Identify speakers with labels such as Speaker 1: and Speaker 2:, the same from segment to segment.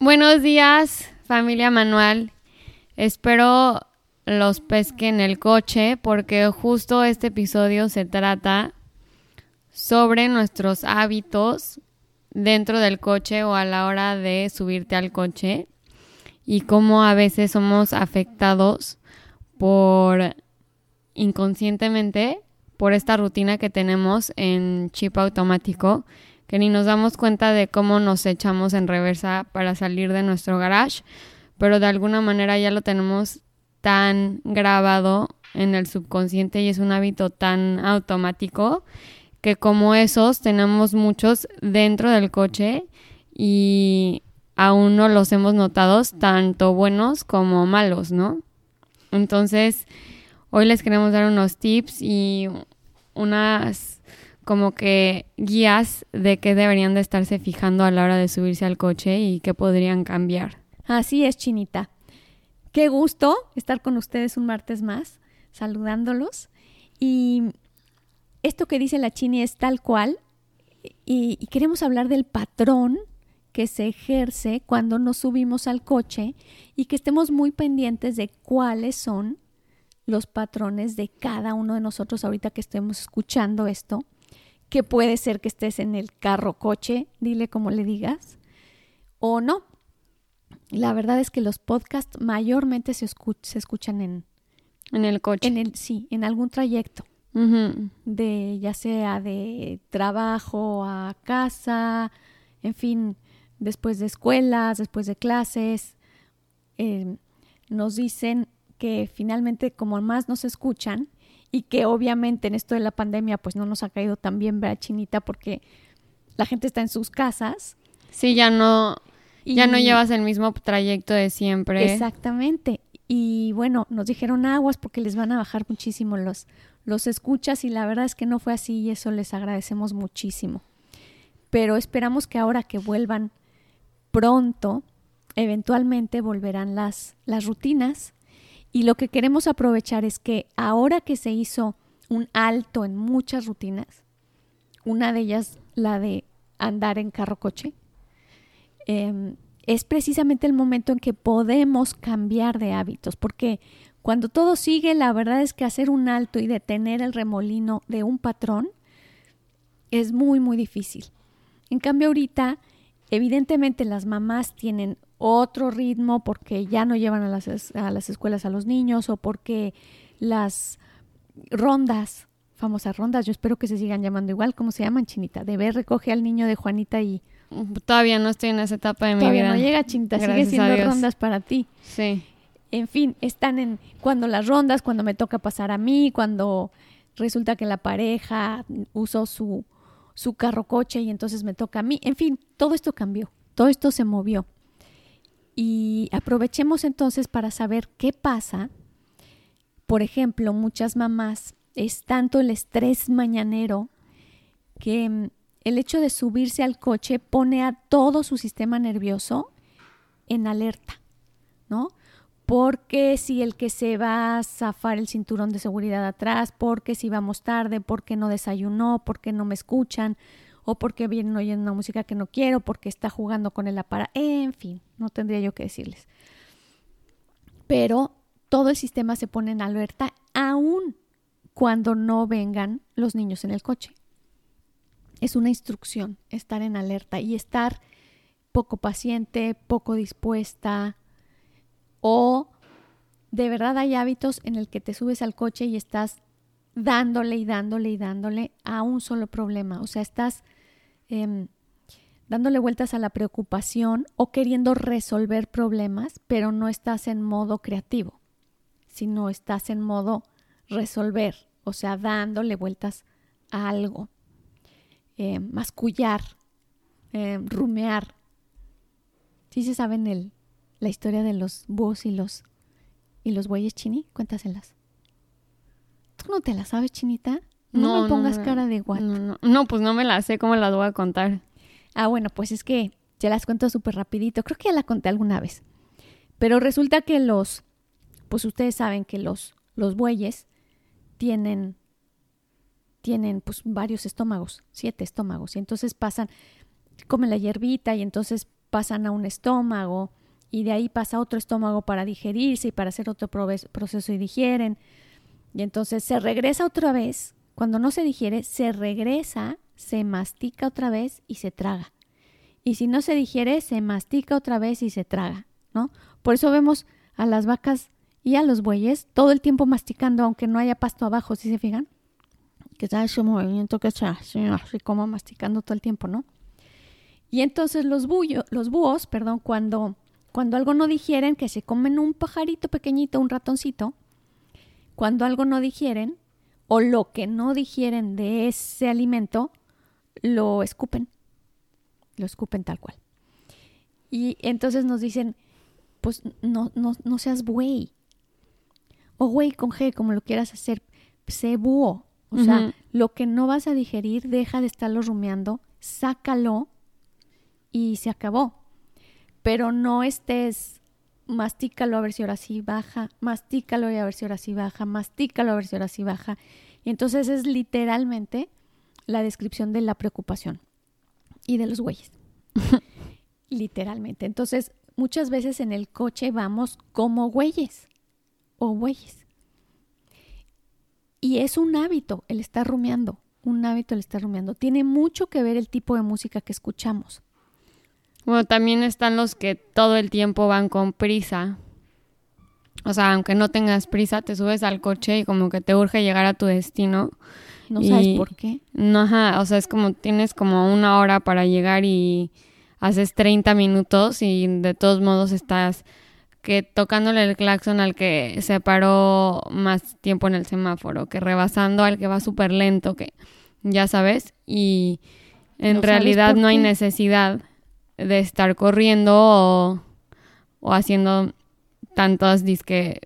Speaker 1: Buenos días, familia Manual. Espero los pesquen el coche porque justo este episodio se trata sobre nuestros hábitos dentro del coche o a la hora de subirte al coche y cómo a veces somos afectados por inconscientemente por esta rutina que tenemos en chip automático que ni nos damos cuenta de cómo nos echamos en reversa para salir de nuestro garage, pero de alguna manera ya lo tenemos tan grabado en el subconsciente y es un hábito tan automático que como esos tenemos muchos dentro del coche y aún no los hemos notado tanto buenos como malos, ¿no? Entonces, hoy les queremos dar unos tips y unas como que guías de qué deberían de estarse fijando a la hora de subirse al coche y qué podrían cambiar.
Speaker 2: Así es, Chinita. Qué gusto estar con ustedes un martes más, saludándolos. Y esto que dice la Chini es tal cual. Y, y queremos hablar del patrón que se ejerce cuando nos subimos al coche y que estemos muy pendientes de cuáles son los patrones de cada uno de nosotros ahorita que estemos escuchando esto, que puede ser que estés en el carro coche, dile como le digas, o no. La verdad es que los podcasts mayormente se, escu- se escuchan en,
Speaker 1: En el coche.
Speaker 2: en el, sí, en algún trayecto de ya sea de trabajo a casa, en fin, después de escuelas, después de clases, eh, nos dicen que finalmente como más nos escuchan y que obviamente en esto de la pandemia pues no nos ha caído tan bien, ¿verdad, Chinita? Porque la gente está en sus casas.
Speaker 1: Sí, ya no, ya no llevas el mismo trayecto de siempre.
Speaker 2: Exactamente. Y bueno, nos dijeron aguas porque les van a bajar muchísimo los, los escuchas y la verdad es que no fue así y eso les agradecemos muchísimo. Pero esperamos que ahora que vuelvan pronto, eventualmente volverán las, las rutinas y lo que queremos aprovechar es que ahora que se hizo un alto en muchas rutinas, una de ellas la de andar en carro coche, eh, es precisamente el momento en que podemos cambiar de hábitos, porque cuando todo sigue, la verdad es que hacer un alto y detener el remolino de un patrón es muy, muy difícil. En cambio, ahorita, evidentemente las mamás tienen otro ritmo porque ya no llevan a las, a las escuelas a los niños o porque las rondas, famosas rondas, yo espero que se sigan llamando igual, ¿cómo se llaman, Chinita? De ver, recoge al niño de Juanita y
Speaker 1: Todavía no estoy en esa etapa de mi
Speaker 2: todavía
Speaker 1: vida.
Speaker 2: no llega, Chinita, sigue siendo rondas para ti.
Speaker 1: Sí.
Speaker 2: En fin, están en cuando las rondas, cuando me toca pasar a mí, cuando resulta que la pareja usó su, su carro coche y entonces me toca a mí. En fin, todo esto cambió, todo esto se movió. Y aprovechemos entonces para saber qué pasa. Por ejemplo, muchas mamás es tanto el estrés mañanero que mm, el hecho de subirse al coche pone a todo su sistema nervioso en alerta, ¿no? Porque si el que se va a zafar el cinturón de seguridad atrás, porque si vamos tarde, porque no desayunó, porque no me escuchan, o porque vienen oyendo una música que no quiero, porque está jugando con el aparato, en fin, no tendría yo que decirles. Pero todo el sistema se pone en alerta aún cuando no vengan los niños en el coche. Es una instrucción estar en alerta y estar poco paciente, poco dispuesta o de verdad hay hábitos en el que te subes al coche y estás dándole y dándole y dándole a un solo problema. O sea, estás em, dándole vueltas a la preocupación o queriendo resolver problemas, pero no estás en modo creativo, sino estás en modo resolver, o sea, dándole vueltas a algo. Eh, mascullar eh, rumear. ¿Sí se saben el, la historia de los búhos y los, y los bueyes, Chini? Cuéntaselas. ¿Tú no te la sabes, Chinita? No, me pongas cara de what.
Speaker 1: No, no, pues no me la sé, ¿cómo las voy a contar?
Speaker 2: Ah, bueno, pues es que ya las cuento súper rapidito. Creo que ya la conté alguna vez. Pero resulta que los, pues ustedes saben que los, los bueyes tienen, tienen pues varios estómagos, siete estómagos. Y entonces pasan, comen la hierbita y entonces pasan a un estómago y de ahí pasa otro estómago para digerirse y para hacer otro proceso y digieren. Y entonces se regresa otra vez, cuando no se digiere, se regresa, se mastica otra vez y se traga. Y si no se digiere, se mastica otra vez y se traga, ¿no? Por eso vemos a las vacas y a los bueyes todo el tiempo masticando, aunque no haya pasto abajo, ¿sí se fijan? Que está ese movimiento que está así como masticando todo el tiempo, ¿no? Y entonces los, los búhos, perdón, cuando, cuando algo no digieren, que se comen un pajarito pequeñito, un ratoncito, cuando algo no digieren, o lo que no digieren de ese alimento, lo escupen. Lo escupen tal cual. Y entonces nos dicen, pues no, no, no seas buey. O güey con G, como lo quieras hacer. Sé búho. O sea, lo que no vas a digerir, deja de estarlo rumiando, sácalo y se acabó. Pero no estés, mastícalo a ver si ahora sí baja, mastícalo y a ver si ahora sí baja, mastícalo a ver si ahora sí baja. Y entonces es literalmente la descripción de la preocupación y de los güeyes. literalmente. Entonces, muchas veces en el coche vamos como güeyes o güeyes. Y es un hábito el estar rumiando, un hábito el estar rumiando. Tiene mucho que ver el tipo de música que escuchamos.
Speaker 1: Bueno, también están los que todo el tiempo van con prisa. O sea, aunque no tengas prisa, te subes al coche y como que te urge llegar a tu destino.
Speaker 2: No sabes por qué.
Speaker 1: No, ajá, o sea, es como tienes como una hora para llegar y haces 30 minutos y de todos modos estás que tocándole el claxon al que se paró más tiempo en el semáforo, que rebasando al que va súper lento, que ya sabes, y en realidad no hay necesidad de estar corriendo o, o haciendo tantos disque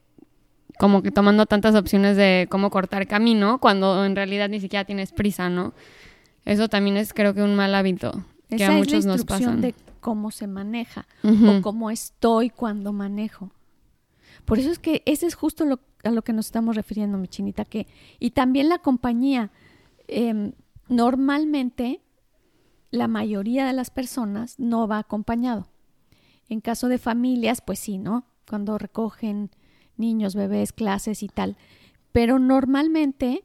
Speaker 1: como que tomando tantas opciones de cómo cortar camino cuando en realidad ni siquiera tienes prisa, ¿no? Eso también es creo que un mal hábito que a muchos nos pasa.
Speaker 2: de cómo se maneja o cómo estoy cuando manejo. Por eso es que ese es justo lo, a lo que nos estamos refiriendo, mi chinita, que y también la compañía em, normalmente la mayoría de las personas no va acompañado. En caso de familias, pues sí, ¿no? Cuando recogen niños, bebés, clases y tal. Pero normalmente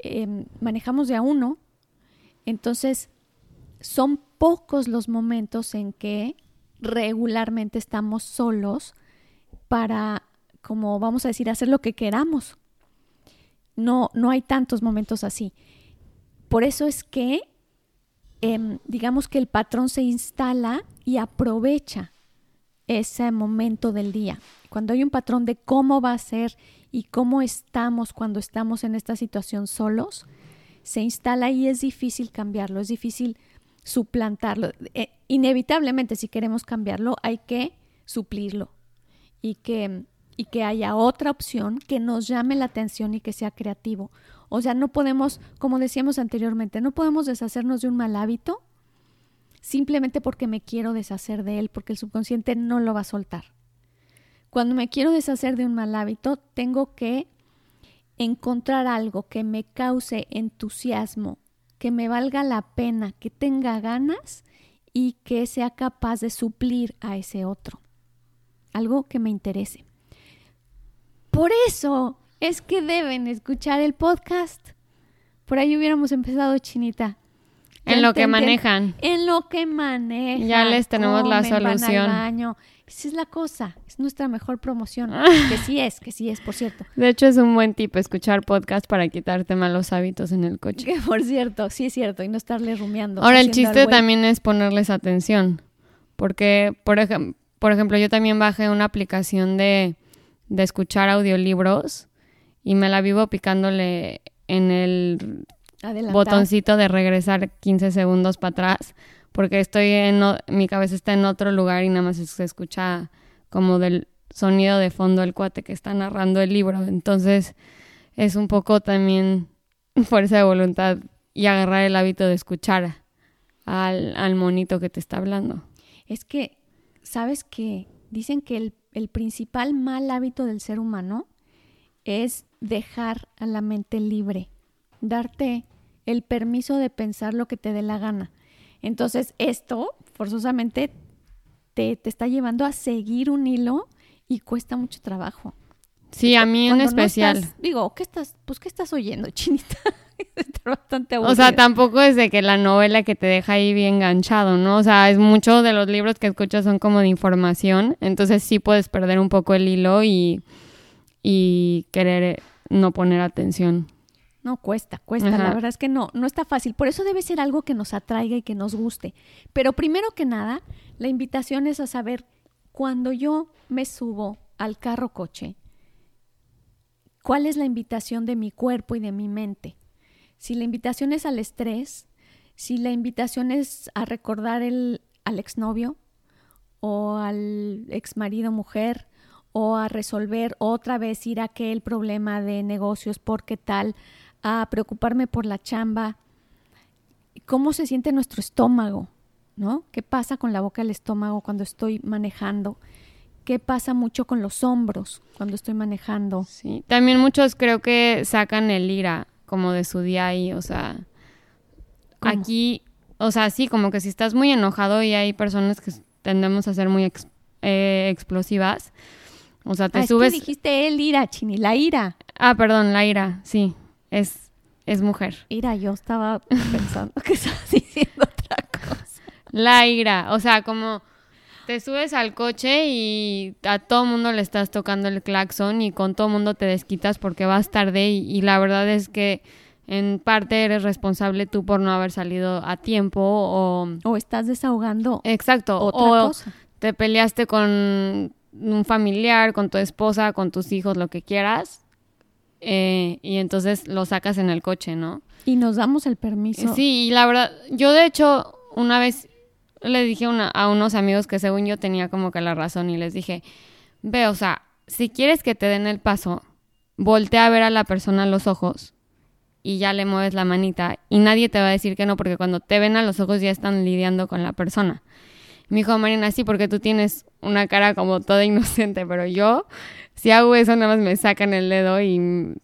Speaker 2: em, manejamos de a uno, entonces son pocos los momentos en que regularmente estamos solos para, como vamos a decir, hacer lo que queramos. No, no hay tantos momentos así. Por eso es que Em, digamos que el patrón se instala y aprovecha ese momento del día. Cuando hay un patrón de cómo va a ser y cómo estamos cuando estamos en esta situación solos, se instala y es difícil cambiarlo, es difícil suplantarlo. Eh, inevitablemente, si queremos cambiarlo, hay que suplirlo y que, y que haya otra opción que nos llame la atención y que sea creativo. O sea, no podemos, como decíamos anteriormente, no podemos deshacernos de un mal hábito simplemente porque me quiero deshacer de él, porque el subconsciente no lo va a soltar. Cuando me quiero deshacer de un mal hábito, tengo que encontrar algo que me cause entusiasmo, que me valga la pena, que tenga ganas y que sea capaz de suplir a ese otro. Algo que me interese. Por eso es que deben escuchar el podcast. Por ahí hubiéramos empezado, Chinita.
Speaker 1: En lo que manejan.
Speaker 2: En lo que manejan.
Speaker 1: Ya les tenemos la solución.
Speaker 2: Esa es la cosa. Es nuestra mejor promoción. que sí es, que sí es, por cierto.
Speaker 1: De hecho, es un buen tip escuchar podcast para quitarte malos hábitos en el coche.
Speaker 2: Que por cierto, sí es cierto. Y no estarle rumiando.
Speaker 1: Ahora, el chiste también es ponerles atención. Porque, por, por ejemplo, yo también bajé una aplicación de, de escuchar audiolibros y me la vivo picándole en el botoncito de regresar 15 segundos para atrás porque estoy en, mi cabeza está en otro lugar y nada más se escucha como del sonido de fondo el cuate que está narrando el libro. Entonces es un poco también fuerza de voluntad y agarrar el hábito de escuchar al, al monito que te está hablando.
Speaker 2: Es que, ¿sabes que Dicen que el, el principal mal hábito del ser humano es dejar a la mente libre, darte el permiso de pensar lo que te dé la gana. Entonces, esto forzosamente te, te está llevando a seguir un hilo y cuesta mucho trabajo.
Speaker 1: Sí, a mí en especial.
Speaker 2: digo, ¿qué estás, pues qué estás oyendo, chinita?
Speaker 1: Está bastante aburrido. O sea, tampoco es de que la novela que te deja ahí bien enganchado, ¿no? O sea, es mucho de los libros que escuchas son como de información, entonces sí puedes perder un poco el hilo y, y querer no poner atención.
Speaker 2: No, cuesta, cuesta. La verdad es que no, no está fácil. Por eso debe ser algo que nos atraiga y que nos guste. Pero primero que nada, la invitación es a saber, cuando yo me subo al carro coche, ¿cuál es la invitación de mi cuerpo y de mi mente? Si la invitación es al estrés, si la invitación es a recordar el, al exnovio o al exmarido mujer o a resolver otra vez ir a aquel problema de negocios porque tal, a preocuparme por la chamba, cómo se siente nuestro estómago, ¿no? ¿Qué pasa con la boca del estómago cuando estoy manejando? ¿Qué pasa mucho con los hombros cuando estoy manejando?
Speaker 1: Sí, también muchos creo que sacan el ira como de su día ahí, o sea, aquí, o sea, sí, como que si estás muy enojado y hay personas que tendemos a ser muy eh, explosivas, o sea, te
Speaker 2: ah,
Speaker 1: subes...
Speaker 2: Es que dijiste el ira, Chini, la ira.
Speaker 1: Ah, perdón, la ira, sí, es, es mujer.
Speaker 2: Ira, yo estaba pensando que estabas diciendo otra cosa.
Speaker 1: La ira, o sea, como te subes al coche y a todo mundo le estás tocando el claxon y con todo mundo te desquitas porque vas tarde y, la verdad es que en parte eres responsable tú por no haber salido a tiempo o...
Speaker 2: O estás desahogando.
Speaker 1: Exacto. o te peleaste con un familiar, con tu esposa, con tus hijos, lo que quieras. Eh, y entonces lo sacas en el coche, ¿no?
Speaker 2: Y nos damos el permiso.
Speaker 1: Sí, y la verdad, yo de hecho una vez le dije a unos amigos que según yo tenía como que la razón y les dije, ve, o sea, si quieres que te den el paso, voltea a ver a la persona a los ojos y ya le mueves la manita y nadie te va a decir que no porque cuando te ven a los ojos ya están lidiando con la persona. Me dijo Marina, sí, porque tú tienes una cara como toda inocente, pero yo, si hago eso, nada más me sacan el dedo y,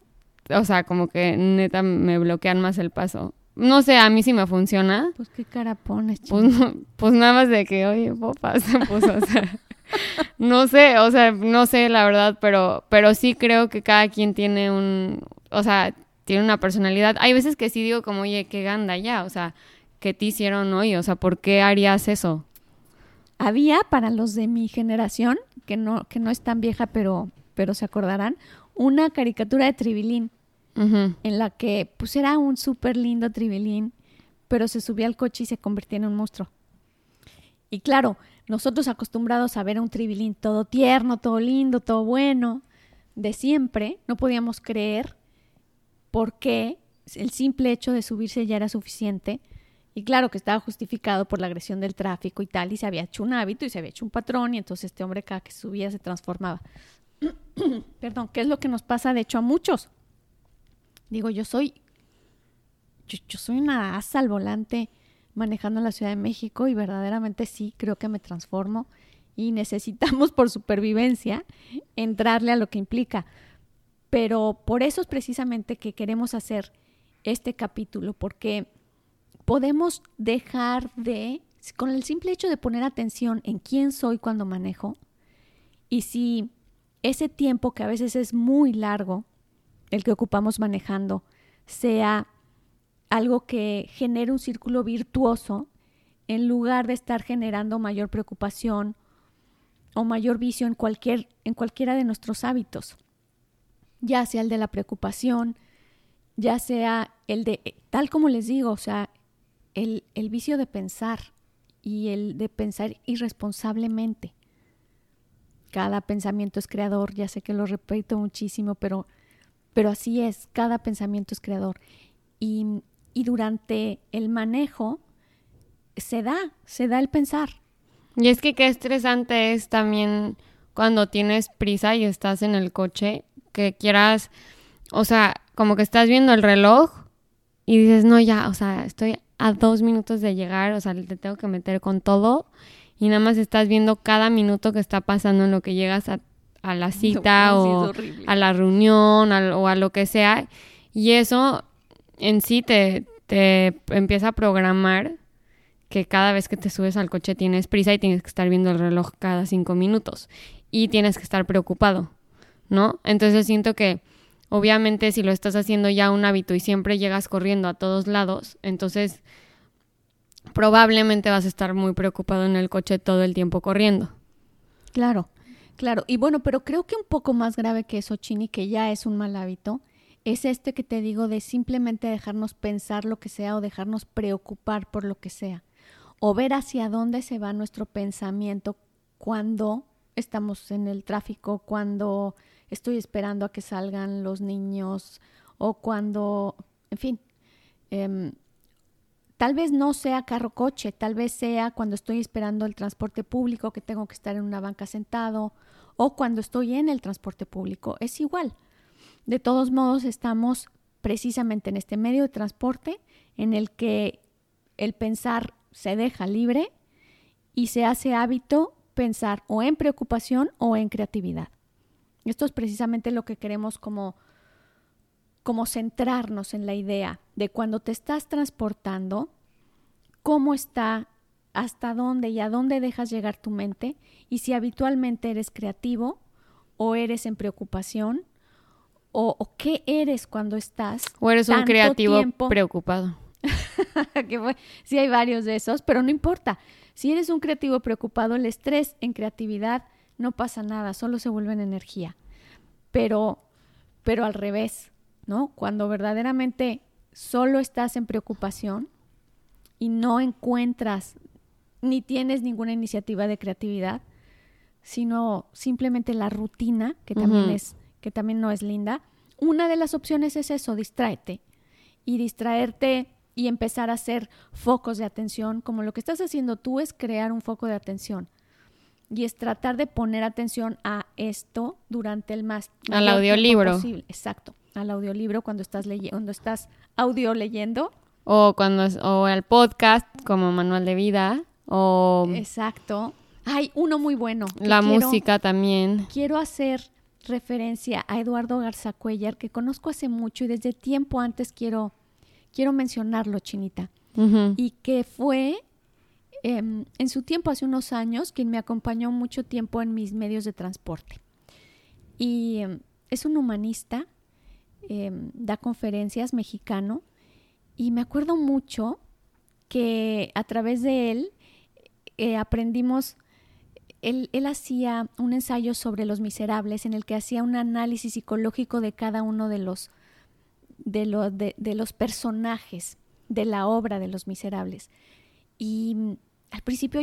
Speaker 1: o sea, como que neta me bloquean más el paso. No sé, a mí sí me funciona.
Speaker 2: Pues qué cara pones,
Speaker 1: pues, pues, nada más de que, oye, popa, se puso, o sea, no sé, o sea, no sé la verdad, pero, pero sí creo que cada quien tiene un, o sea, tiene una personalidad. Hay veces que sí digo como, oye, qué ganda ya, o sea, ¿qué te hicieron hoy? O sea, ¿por qué harías eso?
Speaker 2: Había para los de mi generación, que no, que no es tan vieja, pero, pero se acordarán, una caricatura de Tribilín en la que pues era un súper lindo tribilín, pero se subía al coche y se convertía en un monstruo. Y claro, nosotros acostumbrados a ver a un tribilín todo tierno, todo lindo, todo bueno, de siempre, no podíamos creer por qué el simple hecho de subirse ya era suficiente. Y claro que estaba justificado por la agresión del tráfico y tal, y se había hecho un hábito y se había hecho un patrón, y entonces este hombre cada que subía se transformaba. Perdón, ¿qué es lo que nos pasa de hecho a muchos? Digo, yo soy, yo, soy una asa al volante manejando la Ciudad de México y verdaderamente sí creo que me transformo y necesitamos por supervivencia entrarle a lo que implica. Pero por eso es precisamente que queremos hacer este capítulo, porque podemos dejar de, con el simple hecho de poner atención en quién soy cuando manejo, y si ese tiempo que a veces es muy largo, el que ocupamos manejando sea algo que genere un círculo virtuoso en lugar de estar generando mayor preocupación o mayor vicio en, cualquier, en cualquiera de nuestros hábitos, ya sea el de la preocupación, ya sea el de, tal como les digo, o sea, el, el vicio de pensar y el de pensar irresponsablemente. Cada pensamiento es creador, ya sé que lo repito muchísimo, pero pero así es, cada pensamiento es creador. Y, durante el manejo, se da, se da el pensar.
Speaker 1: Y es que qué estresante es también cuando tienes prisa y estás en el coche, que quieras, o sea, como que estás viendo el reloj y dices, no, ya, o sea, estoy a dos minutos de llegar, o sea, te tengo que meter con todo y nada más estás viendo cada minuto que está pasando en lo que llegas a, la cita o a la reunión o a lo que sea. Y eso en sí te, te empieza a programar que cada vez que te subes al coche tienes prisa y tienes que estar viendo el reloj cada cinco minutos y tienes que estar preocupado, ¿no? Entonces siento que obviamente si lo estás haciendo ya un hábito y siempre llegas corriendo a todos lados, entonces probablemente vas a estar muy preocupado en el coche todo el tiempo corriendo.
Speaker 2: Claro, claro. Y bueno, pero creo que un poco más grave que eso, Chini, que ya es un mal hábito, es este que te digo de simplemente dejarnos pensar lo que sea o dejarnos preocupar por lo que sea. O ver hacia dónde se va nuestro pensamiento cuando estamos en el tráfico, cuando estoy esperando a que salgan los niños o cuando, en fin, em, tal vez no sea carro coche, tal vez sea cuando estoy esperando el transporte público que tengo que estar en una banca sentado o cuando estoy en el transporte público, es igual. De todos modos, estamos precisamente en este medio de transporte en el que el pensar se deja libre y se hace hábito pensar o en preocupación o en creatividad. Esto es precisamente lo que queremos como, como centrarnos en la idea de cuando te estás transportando, cómo está, hasta dónde y a dónde dejas llegar tu mente y si habitualmente eres creativo o eres en preocupación o, qué eres cuando estás.
Speaker 1: O eres un creativo preocupado.
Speaker 2: que sí hay varios de esos, pero no importa. Si eres un creativo preocupado, el estrés en creatividad no pasa nada, solo se vuelve en energía. Pero, pero al revés, ¿no? Cuando verdaderamente solo estás en preocupación y no encuentras ni tienes ninguna iniciativa de creatividad, sino simplemente la rutina, que también es que también no es linda. Una de las opciones es eso, distráete. Y distraerte y empezar a hacer focos de atención, como lo que estás haciendo tú es crear un foco de atención. Y es tratar de poner atención a esto durante el más
Speaker 1: al audiolibro.
Speaker 2: Posible. Exacto, al audiolibro cuando estás leyendo, cuando estás audio leyendo
Speaker 1: o cuando o al podcast como manual de vida o
Speaker 2: Exacto. Hay uno muy bueno.
Speaker 1: La música también.
Speaker 2: Quiero hacer referencia a Eduardo Garza Cuellar, que conozco hace mucho y desde tiempo antes quiero, quiero mencionarlo, Chinita. Y que fue em, en su tiempo, hace unos años, quien me acompañó mucho tiempo en mis medios de transporte. Y em, es un humanista, em, da conferencias mexicano, y me acuerdo mucho que a través de él eh, aprendimos él, hacía un ensayo sobre los miserables en el que hacía un análisis psicológico de cada uno de los, de, de, los personajes de la obra de los miserables. Y al principio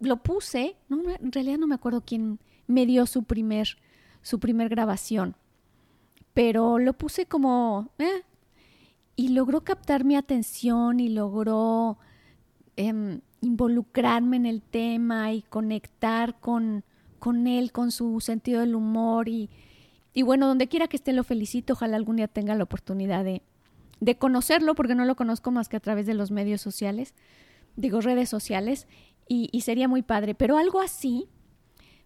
Speaker 2: lo puse, no, en realidad no me acuerdo quién me dio su primer, su primer grabación, pero lo puse como... Eh, y logró captar mi atención y logró em, involucrarme en el tema y conectar con, con él, con su sentido del humor y, y bueno, donde quiera que esté lo felicito, ojalá algún día tenga la oportunidad de, de conocerlo, porque no lo conozco más que a través de los medios sociales, digo redes sociales, y, sería muy padre. Pero algo así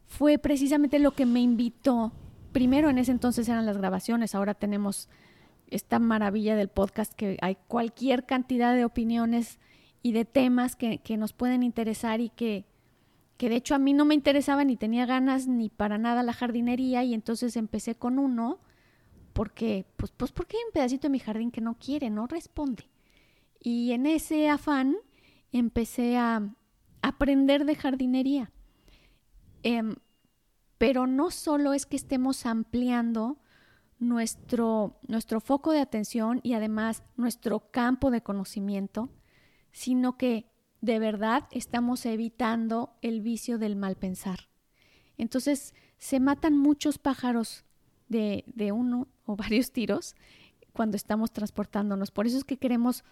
Speaker 2: fue precisamente lo que me invitó. Primero en ese entonces eran las grabaciones, ahora tenemos esta maravilla del podcast que hay cualquier cantidad de opiniones y de temas que, nos pueden interesar y que, que de hecho a mí no me interesaba ni tenía ganas ni para nada la jardinería y entonces empecé con uno porque, pues, pues porque hay un pedacito de mi jardín que no quiere, no responde. Y en ese afán empecé a aprender de jardinería. Em, pero no solo es que estemos ampliando nuestro, nuestro foco de atención y además nuestro campo de conocimiento, sino que de verdad estamos evitando el vicio del mal pensar. Entonces se matan muchos pájaros de, de uno o varios tiros cuando estamos transportándonos. Por eso es que queremos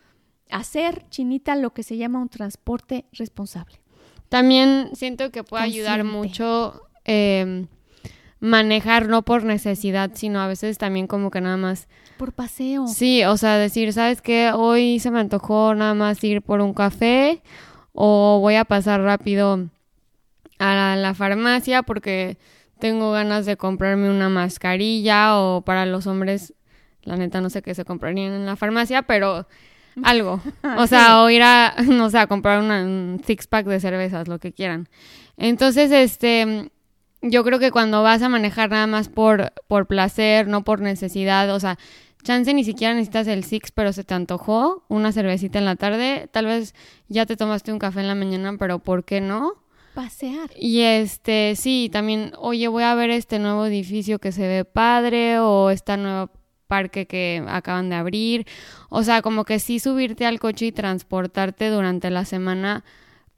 Speaker 2: hacer, Chinita, lo que se llama un transporte responsable.
Speaker 1: También siento que puede ayudar mucho eh, manejar no por necesidad, sino a veces también como que nada más...
Speaker 2: Por paseo.
Speaker 1: Sí, o sea, decir, ¿sabes qué? Hoy se me antojó nada más ir por un café o voy a pasar rápido a la farmacia porque tengo ganas de comprarme una mascarilla o para los hombres, la neta no sé qué se comprarían en la farmacia, pero algo. O sea, o ir a, no sé, a comprar un six pack de cervezas, lo que quieran. Entonces, este, yo creo que cuando vas a manejar nada más por, por placer, no por necesidad, o sea, chance ni siquiera necesitas el six, pero se te antojó una cervecita en la tarde, tal vez ya te tomaste un café en la mañana, pero ¿por qué no?
Speaker 2: Pasear.
Speaker 1: Y este, sí, también, oye, voy a ver este nuevo edificio que se ve padre o esta nueva parque que acaban de abrir. O sea, como que sí subirte al coche y transportarte durante la semana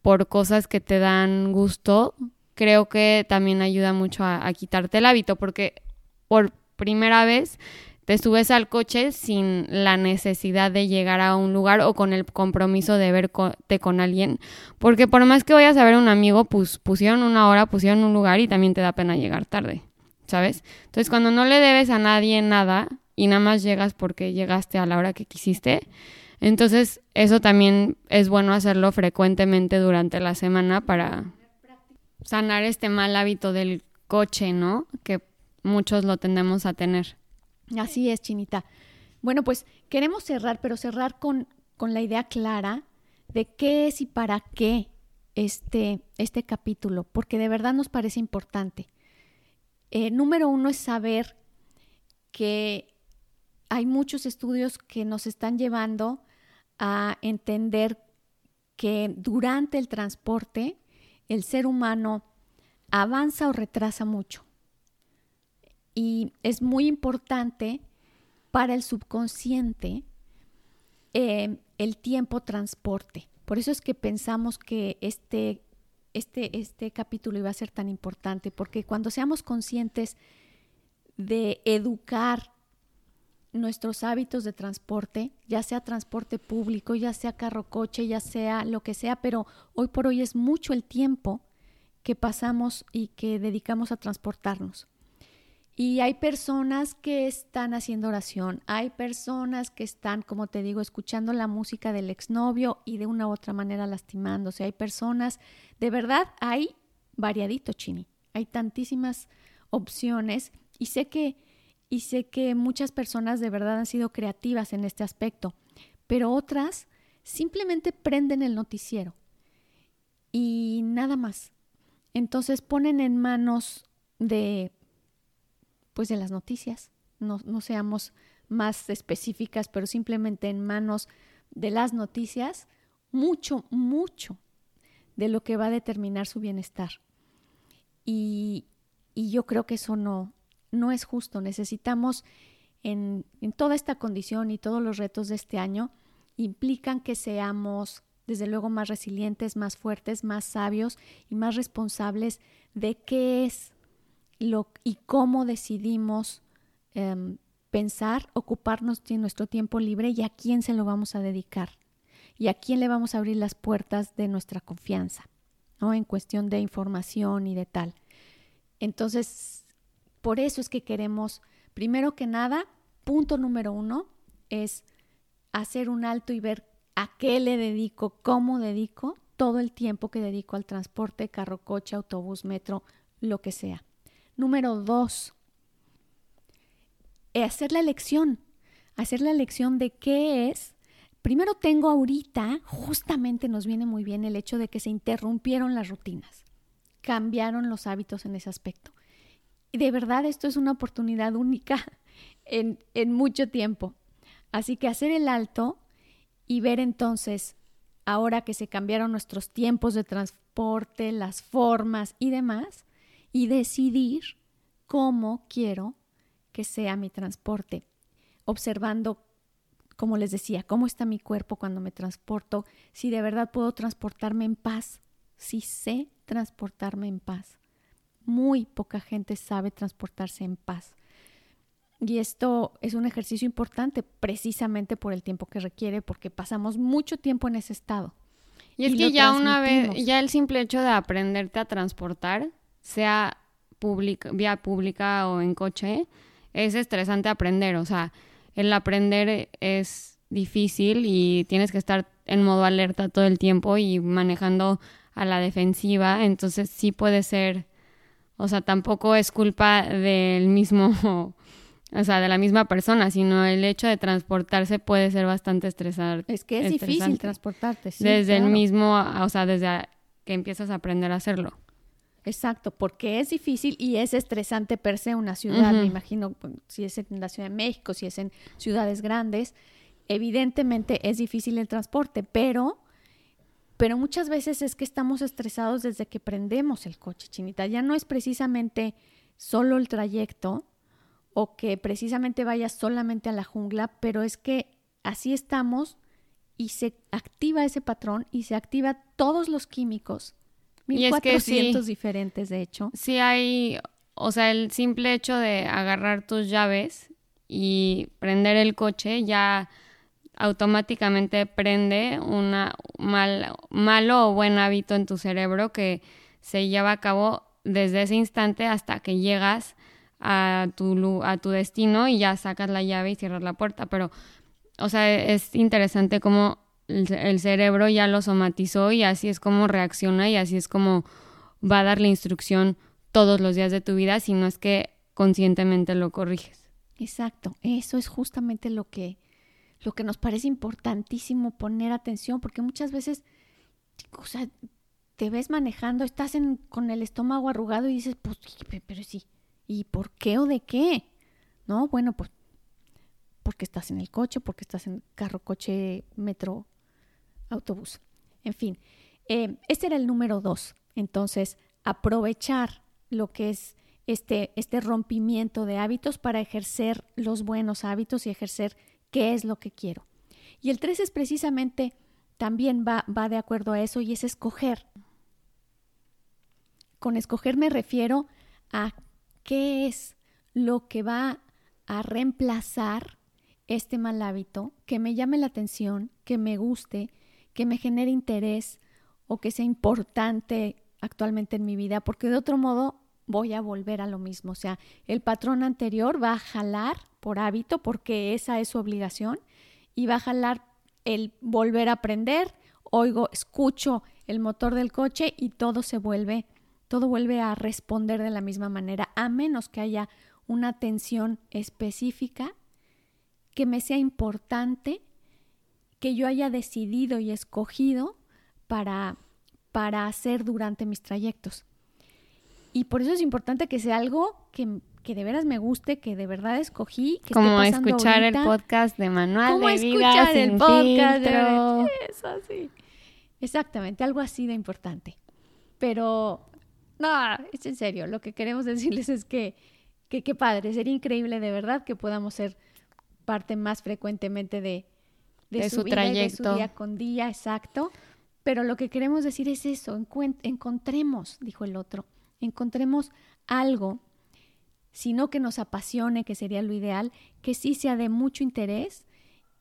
Speaker 1: por cosas que te dan gusto, creo que también ayuda mucho a, quitarte el hábito, porque por primera vez te subes al coche sin la necesidad de llegar a un lugar o con el compromiso de verte con alguien. Porque por más que vayas a ver a un amigo, pues pusieron una hora, pusieron un lugar y también te da pena llegar tarde, ¿sabes? Entonces cuando no le debes a nadie nada y nada más llegas porque llegaste a la hora que quisiste, entonces eso también es bueno hacerlo frecuentemente durante la semana para sanar este mal hábito del coche, ¿no? Que muchos lo tendemos a tener.
Speaker 2: Así es, Chinita. Bueno, pues queremos cerrar, pero cerrar con, con la idea clara de qué es y para qué este, este capítulo, porque de verdad nos parece importante. Eh, número uno es saber que hay muchos estudios que nos están llevando a entender que durante el transporte el ser humano avanza o retrasa mucho. Y es muy importante para el subconsciente eh, el tiempo transporte. Por eso es que pensamos que este, este, este capítulo iba a ser tan importante, porque cuando seamos conscientes de educar nuestros hábitos de transporte, ya sea transporte público, ya sea carro coche, ya sea lo que sea, pero hoy por hoy es mucho el tiempo que pasamos y que dedicamos a transportarnos. Y hay personas que están haciendo oración, hay personas que están, como te digo, escuchando la música del exnovio y de una u otra manera lastimándose. Hay personas, de verdad, hay variadito, Chini. Hay tantísimas opciones y sé que y sé que muchas personas de verdad han sido creativas en este aspecto, pero otras simplemente prenden el noticiero y nada más. Entonces ponen en manos de pues de las noticias, no, no seamos más específicas, pero simplemente en manos de las noticias, mucho, mucho de lo que va a determinar su bienestar. Y, y yo creo que eso no, no es justo. Necesitamos en, toda esta condición y todos los retos de este año implican que seamos desde luego más resilientes, más fuertes, más sabios y más responsables de qué es lo y cómo decidimos em, pensar, ocuparnos de nuestro tiempo libre y a quién se lo vamos a dedicar y a quién le vamos a abrir las puertas de nuestra confianza, ¿no? En cuestión de información y de tal. Entonces, por eso es que queremos, primero que nada, punto número uno, es hacer un alto y ver a qué le dedico, cómo dedico todo el tiempo que dedico al transporte, carro, coche, autobús, metro, lo que sea. Número dos, hacer la elección, hacer la elección de qué es. Primero tengo ahorita, justamente nos viene muy bien el hecho de que se interrumpieron las rutinas, cambiaron los hábitos en ese aspecto de verdad esto es una oportunidad única en, en mucho tiempo. Así que hacer el alto y ver entonces, ahora que se cambiaron nuestros tiempos de transporte, las formas y demás, y decidir cómo quiero que sea mi transporte, observando, como les decía, cómo está mi cuerpo cuando me transporto, si de verdad puedo transportarme en paz, si sé transportarme en paz muy poca gente sabe transportarse en paz. Y esto es un ejercicio importante precisamente por el tiempo que requiere, porque pasamos mucho tiempo en ese estado.
Speaker 1: Y es que ya una vez, ya el simple hecho de aprenderte a transportar, sea pública, vía pública o en coche, es estresante aprender. O sea, el aprender es difícil y tienes que estar en modo alerta todo el tiempo y manejando a la defensiva. Entonces sí puede ser, o sea, tampoco es culpa del mismo o sea, de la misma persona, sino el hecho de transportarse puede ser bastante estresante.
Speaker 2: Es que es difícil transportarte, sí.
Speaker 1: Desde el mismo, o sea, desde que empiezas a aprender a hacerlo.
Speaker 2: Exacto, porque es difícil y es estresante per se una ciudad, me imagino, pues, si es en la Ciudad de México, si es en ciudades grandes, evidentemente es difícil el transporte, pero pero muchas veces es que estamos estresados desde que prendemos el coche, chinita. Ya no es precisamente solo el trayecto, o que precisamente vayas solamente a la jungla, pero es que así estamos y se activa ese patrón y se activa todos los químicos. 1400 diferentes, de hecho.
Speaker 1: Sí hay, o sea, el simple hecho de agarrar tus llaves y prender el coche ya automáticamente prende un mal, malo o buen hábito en tu cerebro que se lleva a cabo desde ese instante hasta que llegas a tu, a tu destino y ya sacas la llave y cierras la puerta. Pero, o sea, es interesante cómo el, cerebro ya lo somatizó y así es como reacciona y así es como va a dar la instrucción todos los días de tu vida, si no es que conscientemente lo corriges.
Speaker 2: Exacto, eso es justamente lo que, lo que nos parece importantísimo poner atención, porque muchas veces, o sea, te ves manejando, estás en, con el estómago arrugado y dices, pues, pero sí, ¿Y por qué o de qué? ¿No? Bueno, pues porque estás en el coche, porque estás en carro, coche, metro, autobús. En fin, eh, este era el número dos. Entonces, aprovechar lo que es este, este rompimiento de hábitos para ejercer los buenos hábitos y ejercer qué es lo que quiero. Y el tres es precisamente, también va, va de acuerdo a eso y es escoger. Con escoger me refiero a qué es lo que va a reemplazar este mal hábito, que me llame la atención, que me guste, que me genere interés o que sea importante actualmente en mi vida, porque de otro modo voy a volver a lo mismo. O sea, el patrón anterior va a jalar por hábito, porque esa es su obligación, y va a jalar el volver a aprender, oigo, escucho el motor del coche y todo se vuelve todo vuelve a responder de la misma manera, a menos que haya una atención específica que me sea importante, que yo haya decidido y escogido para, para hacer durante mis trayectos. Y por eso es importante que sea algo que, que de veras me guste, que de verdad escogí. Que
Speaker 1: como escuchar el podcast de Manual de Vida sin el podcast
Speaker 2: Eso, sí. Exactamente, algo así de importante. Pero no, es en serio. Lo que queremos decirles es que qué padre, sería increíble de verdad que podamos ser parte más frecuentemente de, de, su, trayecto. de su día con día, exacto. Pero lo que queremos decir es eso, encontremos, dijo el otro, encontremos algo, sino que nos apasione, que sería lo ideal, que sí sea de mucho interés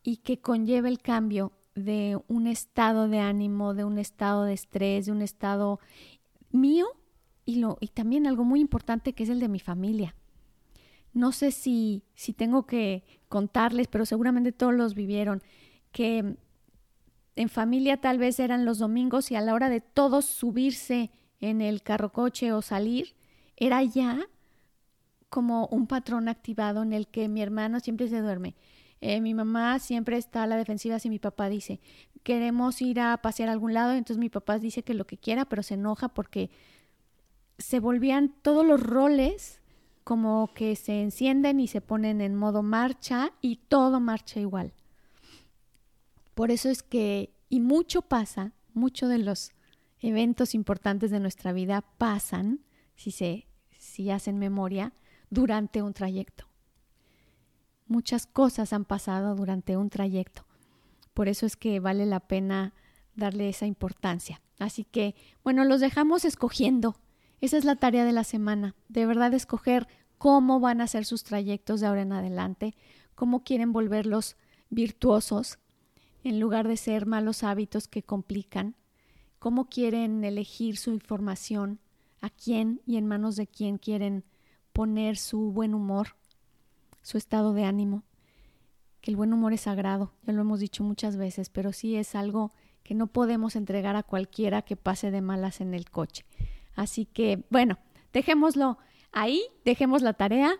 Speaker 2: y que conlleve el cambio de un estado de ánimo, de un estado de estrés, de un estado mío y, lo, y también algo muy importante que es el de mi familia. No sé si, si tengo que contarles, pero seguramente todos los vivieron, que en familia tal vez eran los domingos y a la hora de todos subirse en el carro coche o salir, era ya como un patrón activado en el que mi hermano siempre se duerme. Eh, mi mamá siempre está a la defensiva si mi papá dice, queremos ir a pasear a algún lado, entonces mi papá dice que lo que quiera, pero se enoja porque se volvían todos los roles como que se encienden y se ponen en modo marcha y todo marcha igual. Por eso es que, y mucho pasa, muchos de los eventos importantes de nuestra vida pasan, si se si hacen memoria, durante un trayecto. Muchas cosas han pasado durante un trayecto. Por eso es que vale la pena darle esa importancia. Así que, bueno, los dejamos escogiendo esa es la tarea de la semana, de verdad escoger cómo van a ser sus trayectos de ahora en adelante, cómo quieren volverlos virtuosos en lugar de ser malos hábitos que complican, cómo quieren elegir su información, a quién y en manos de quién quieren poner su buen humor, su estado de ánimo, que el buen humor es sagrado, ya lo hemos dicho muchas veces, pero sí es algo que no podemos entregar a cualquiera que pase de malas en el coche. Así que, bueno, dejémoslo ahí, dejemos la tarea,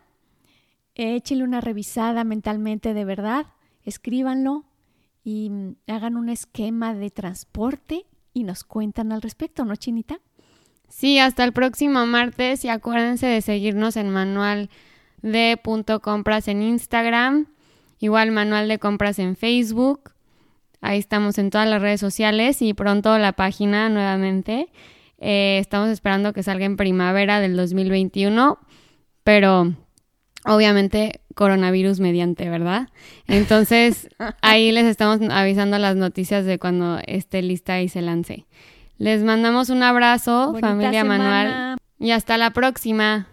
Speaker 2: échenle una revisada mentalmente de verdad, escríbanlo y mm, hagan un esquema de transporte y nos cuentan al respecto, ¿no, Chinita?
Speaker 1: Sí, hasta el próximo martes y acuérdense de seguirnos en manual de punto compras en Instagram, igual manual de compras en Facebook. Ahí estamos en todas las redes sociales y pronto la página nuevamente. Eh, estamos esperando que salga en primavera del 2021, pero obviamente coronavirus mediante, ¿verdad? Entonces ahí les estamos avisando las noticias de cuando esté lista y se lance. Les mandamos un abrazo, familia Manual, y hasta la próxima.